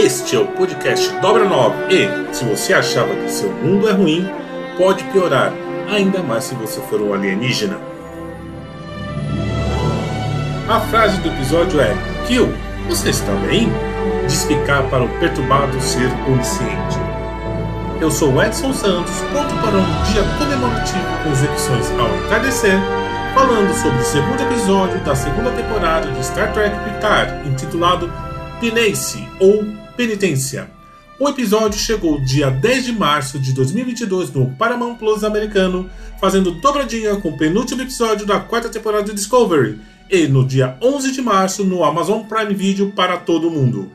Este é o podcast Dobra 9 e, se você achava que seu mundo é ruim, pode piorar, ainda mais se você for um alienígena. A frase do episódio é: Kill, você está bem? Diz ficar para o perturbado ser onisciente. Eu sou Edson Santos, pronto para um dia comemorativo com execuções ao entardecer, falando sobre o segundo episódio da segunda temporada de Star Trek Picard, intitulado Pinace ou Penitência. O episódio chegou dia 10 de março de 2022 no Paramount Plus americano, fazendo dobradinha com o penúltimo episódio da quarta temporada de Discovery, e no dia 11 de março no Amazon Prime Video para todo mundo.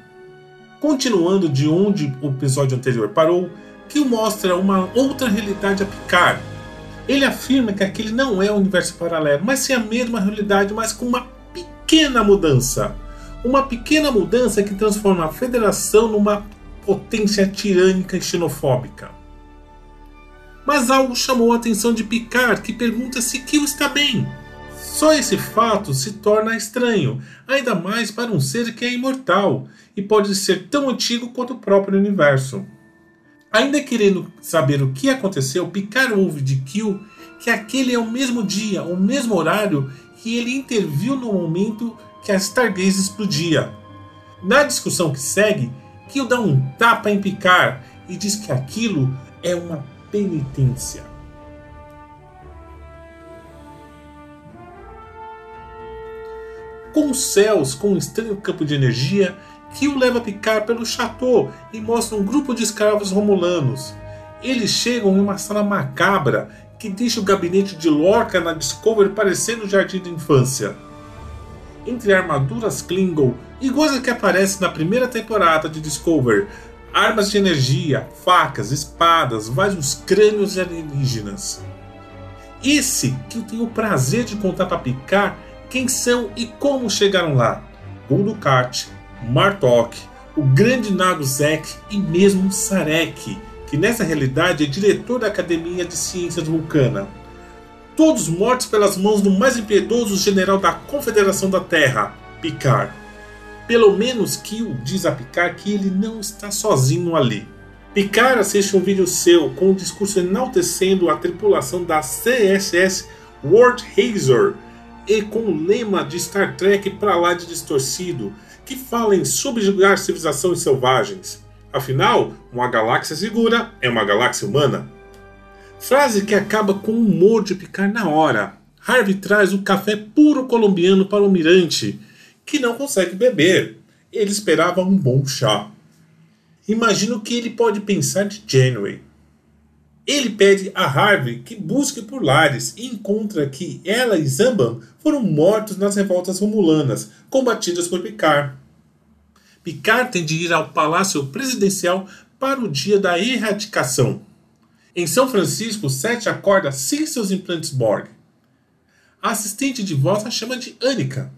Continuando de onde o episódio anterior parou, Kill mostra uma outra realidade a Picard. Ele afirma que aquele não é um universo paralelo, mas sim a mesma realidade, mas com uma pequena mudança. Uma pequena mudança que transforma a Federação numa potência tirânica e xenofóbica. Mas algo chamou a atenção de Picard, que pergunta se Kill está bem. Só esse fato se torna estranho, ainda mais para um ser que é imortal e pode ser tão antigo quanto o próprio universo. Ainda querendo saber o que aconteceu, Picard ouve de Kill que aquele é o mesmo dia, o mesmo horário que ele interviu no momento que a Stargaze explodia. Na discussão que segue, Kill dá um tapa em Picard e diz que aquilo é uma penitência. Com os céus com um estranho campo de energia, Kill leva Picard pelo chateau e mostra um grupo de escravos romulanos. Eles chegam em uma sala macabra que deixa o gabinete de Lorca na Discovery parecendo o jardim da infância. Entre armaduras Klingon, iguais a que aparece na primeira temporada de Discovery, armas de energia, facas, espadas, vários crânios alienígenas. Esse que eu tenho o prazer de contar para Picard quem são e como chegaram lá. Gundukart, Martok, o grande Nago Zek e mesmo Sarek, que nessa realidade é diretor da Academia de Ciências Vulcana. Todos mortos pelas mãos do mais impiedoso general da Confederação da Terra, Picard. Pelo menos Kill diz a Picard que ele não está sozinho ali. Picard assiste um vídeo seu com um discurso enaltecendo a tripulação da CSS World Hazor e com o lema de Star Trek para lá de distorcido, que fala em subjugar civilizações selvagens. Afinal, uma galáxia segura é uma galáxia humana. Frase que acaba com o humor de Picard na hora. Harvey traz o café puro colombiano para o mirante, que não consegue beber. Ele esperava um bom chá. Imagina o que ele pode pensar de Janeway. Ele pede a Harvey que busque por Lares e encontra que ela e Zamban foram mortos nas revoltas romulanas, combatidas por Picard. Picard tem de ir ao palácio presidencial para o dia da erradicação. Em São Francisco, Seth acorda sem seus implantes Borg. A assistente de voz a chama de Annika.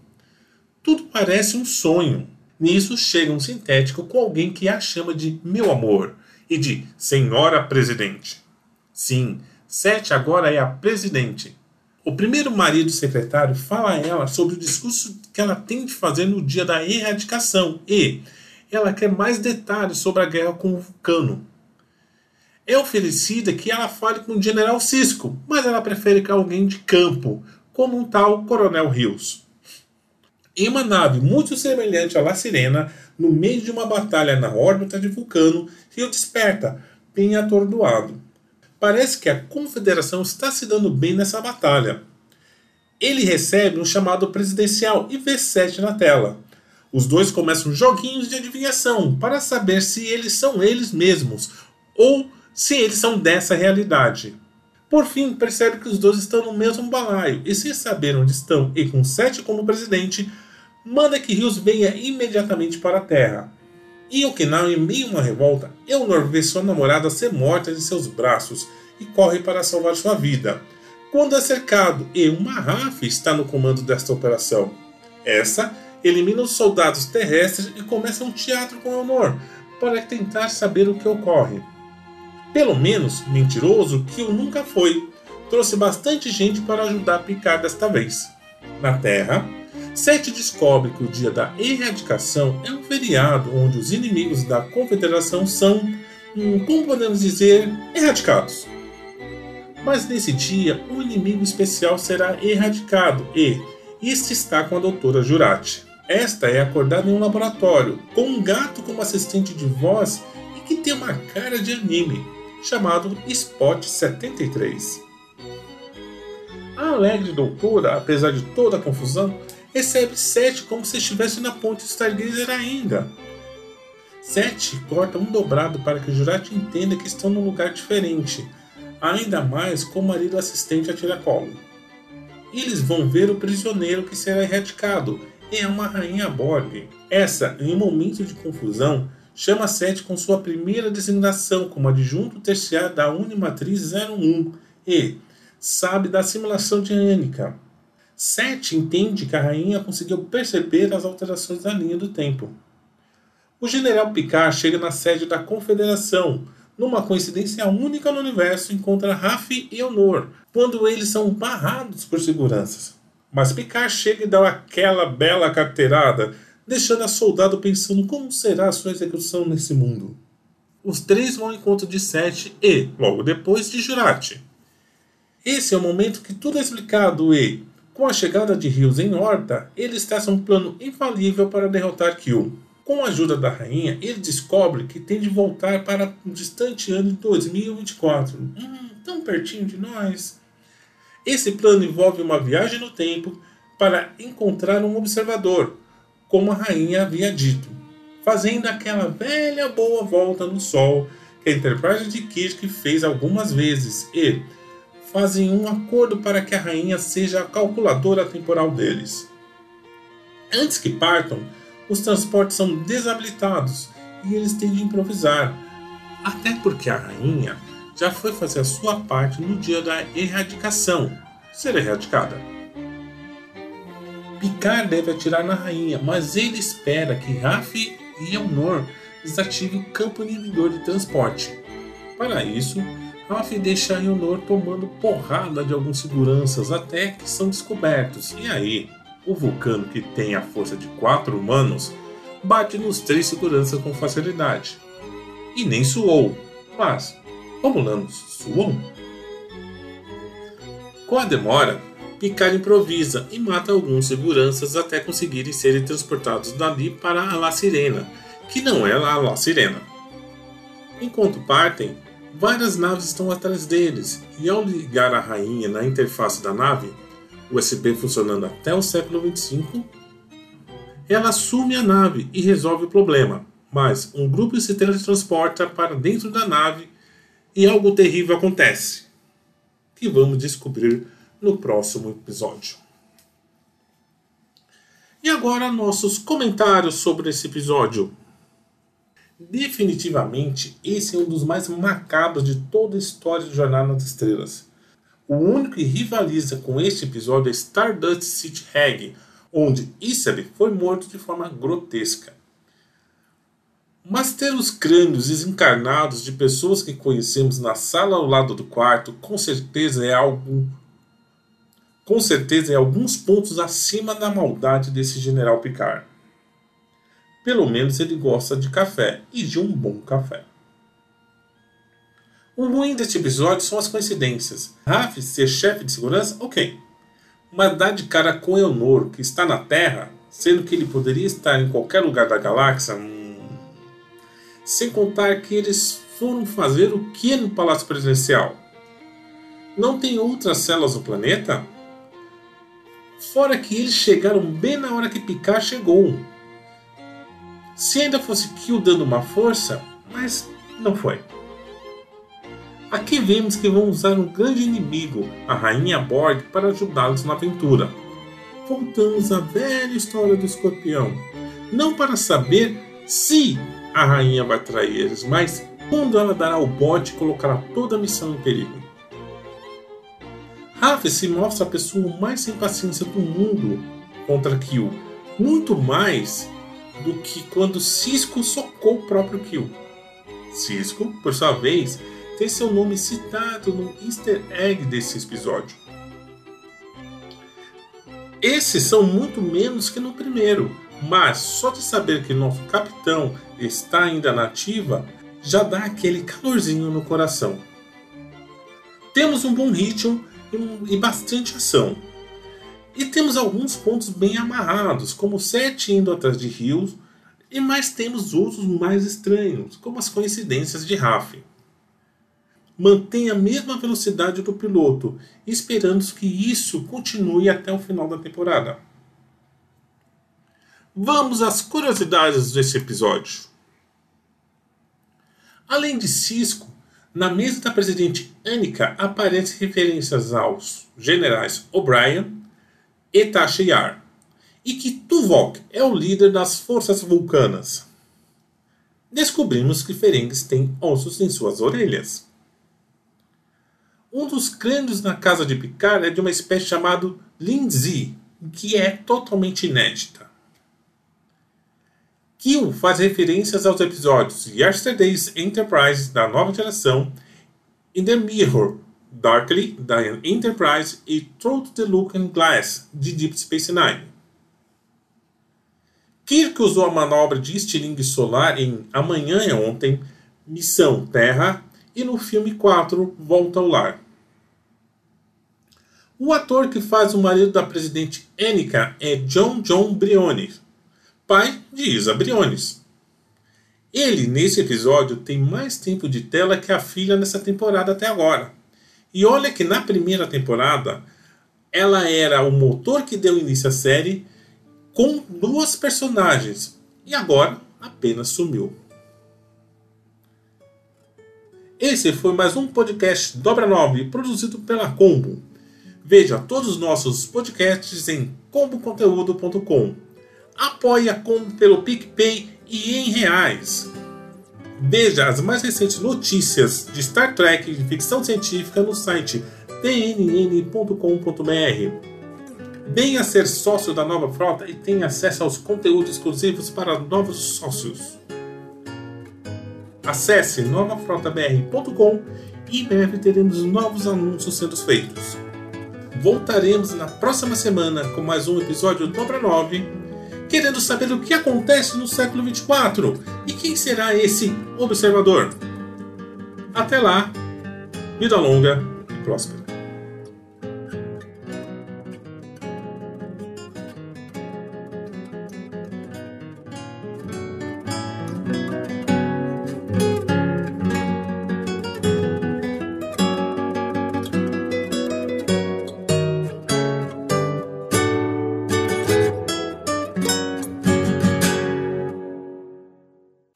Tudo parece um sonho, Nisso chega um sintético com alguém que a chama de meu amor e de senhora presidente. Sim, Sete agora é a presidente. O primeiro marido secretário fala a ela sobre o discurso que ela tem de fazer no dia da erradicação e ela quer mais detalhes sobre a guerra com o Vulcano. É oferecida que ela fale com o general Cisco, mas ela prefere que alguém de campo, como um tal Coronel Rios. Em uma nave muito semelhante à La Sirena, no meio de uma batalha na órbita de Vulcano, Rio desperta, bem atordoado. Parece que a Confederação está se dando bem nessa batalha. Ele recebe um chamado presidencial e vê Sete na tela. Os dois começam joguinhos de adivinhação para saber se eles são eles mesmos ou se eles são dessa realidade. Por fim, percebe que os dois estão no mesmo balaio e, sem saber onde estão e com Sete como presidente, manda que Rios venha imediatamente para a Terra. Em Okinawa, em meio a uma revolta, Eonor vê sua namorada ser morta em seus braços e corre para salvar sua vida. Quando é cercado e uma RAF está no comando desta operação. Essa elimina os soldados terrestres e começa um teatro com Eonor para tentar saber o que ocorre. Pelo menos, mentiroso que o nunca foi, trouxe bastante gente para ajudar Picard desta vez. Na Terra, Sete descobre que o dia da erradicação é um feriado onde os inimigos da Confederação são, hum, como podemos dizer, erradicados. Mas nesse dia, um inimigo especial será erradicado e este está com a doutora Jurati. Esta é acordada em um laboratório, com um gato como assistente de voz e que tem uma cara de anime, chamado Spot 73. A alegre doutora, apesar de toda a confusão, recebe Sete como se estivesse na ponte Stargazer ainda. Sete corta um dobrado para que Jurati entenda que estão num lugar diferente, ainda mais com o marido assistente a tiracolo. Eles vão ver o prisioneiro que será erradicado, e é uma rainha Borg. Essa, em um momento de confusão, chama Sete com sua primeira designação como adjunto terciário da Unimatriz 01 e sabe da simulação de Annika. Sete entende que a rainha conseguiu perceber as alterações da linha do tempo. O general Picard chega na sede da Confederação. Numa coincidência única no universo, encontra Raf e Honor, quando eles são barrados por seguranças. Mas Picard chega e dá aquela bela carteirada, deixando a soldado pensando como será a sua execução nesse mundo. Os três vão ao encontro de Sete e, logo depois, de Jurati. Esse é o momento que tudo é explicado e, com a chegada de Rios em Horta, eles traçam um plano infalível para derrotar Kill. Com a ajuda da rainha, ele descobre que tem de voltar para um distante ano de 2024. Hum, tão pertinho de nós. Esse plano envolve uma viagem no tempo para encontrar um observador, como a rainha havia dito, fazendo aquela velha boa volta no Sol que a Enterprise de Kirk fez algumas vezes e, fazem um acordo para que a rainha seja a calculadora temporal deles. Antes que partam, os transportes são desabilitados e eles têm de improvisar, até porque a rainha já foi fazer a sua parte no dia da erradicação ser erradicada. Picard deve atirar na rainha, mas ele espera que Raf e Elnor desativem o campo inibidor de transporte. Para isso, Ralph deixa Leonor tomando porrada de alguns seguranças até que são descobertos. E aí, o vulcano que tem a força de quatro humanos bate nos três seguranças com facilidade. E nem suou, mas Romulanos suam. Com a demora, Picard improvisa e mata alguns seguranças até conseguirem serem transportados dali para a La Sirena, que não é a La Sirena. Enquanto partem, várias naves estão atrás deles, e ao ligar a rainha na interface da nave, USB funcionando até o século 25, ela assume a nave e resolve o problema, mas um grupo se teletransporta para dentro da nave e algo terrível acontece, que vamos descobrir no próximo episódio. E agora nossos comentários sobre esse episódio. Definitivamente, esse é um dos mais macabros de toda a história de Jornada nas Estrelas. O único que rivaliza com este episódio é Stardust City Hag, onde Isabel foi morto de forma grotesca. Mas ter os crânios desencarnados de pessoas que conhecemos na sala ao lado do quarto, com certeza é algo. Com certeza é alguns pontos acima da maldade desse general Picard. Pelo menos ele gosta de café e de um bom café. O ruim deste episódio são as coincidências. Raf ser chefe de segurança, ok. Mas dar de cara com Eonor, que está na Terra, sendo que ele poderia estar em qualquer lugar da galáxia, hum... sem contar que eles foram fazer o que no Palácio Presidencial? Não tem outras células no planeta? Fora que eles chegaram bem na hora que Picard chegou. Se ainda fosse Kill dando uma força, mas não foi. Aqui vemos que vão usar um grande inimigo, a Rainha Borg, para ajudá-los na aventura. Voltamos à velha história do escorpião. Não para saber se a rainha vai trair eles, mas quando ela dará o bote e colocará toda a missão em perigo. Raf se mostra a pessoa mais sem paciência do mundo contra Kill, muito mais do que quando Cisco socou o próprio Kill. Cisco, por sua vez, tem seu nome citado no easter egg desse episódio. Esses são muito menos que no primeiro, mas só de saber que nosso capitão está ainda na ativa já dá aquele calorzinho no coração. Temos um bom ritmo e bastante ação. E temos alguns pontos bem amarrados, como Sete indo atrás de Rios, e mais temos outros mais estranhos, como as coincidências de Raff mantém a mesma velocidade do piloto, esperando que isso continue até o final da temporada. Vamos às curiosidades desse episódio. Além de Cisco, na mesa da presidente Annika aparecem referências aos generais O'Brien e Tasha Yar, e que Tuvok é o líder das forças vulcanas. Descobrimos que Ferengues tem ossos em suas orelhas. Um dos crânios na casa de Picard é de uma espécie chamada Lindsay, que é totalmente inédita. Kill faz referências aos episódios Yesterday's Enterprise da nova geração, In the Mirror, Darkly da Enterprise e Through the Looking Glass de Deep Space Nine. Kirk usou a manobra de estilingue solar em Amanhã é Ontem, Missão Terra e no filme 4 Volta ao Lar. O ator que faz o marido da presidente Annika é John John Briones, pai de Isa Briones. Ele, nesse episódio, tem mais tempo de tela que a filha nessa temporada até agora. E olha que na primeira temporada ela era o motor que deu início à série com duas personagens e agora apenas sumiu. Esse foi mais um podcast Dobra 9 produzido pela Combo. Veja todos os nossos podcasts em comboconteúdo.com. Apoie a Combo pelo PicPay e em reais. Veja as mais recentes notícias de Star Trek e de ficção científica no site tnn.com.br. Venha ser sócio da nova frota e tenha acesso aos conteúdos exclusivos para novos sócios. Acesse novafrotabr.com e em breve teremos novos anúncios sendo feitos voltaremos na próxima semana com mais um episódio Dobra 9, que querendo saber o que acontece no século 24 e quem será esse observador. Até lá, vida longa e próspera.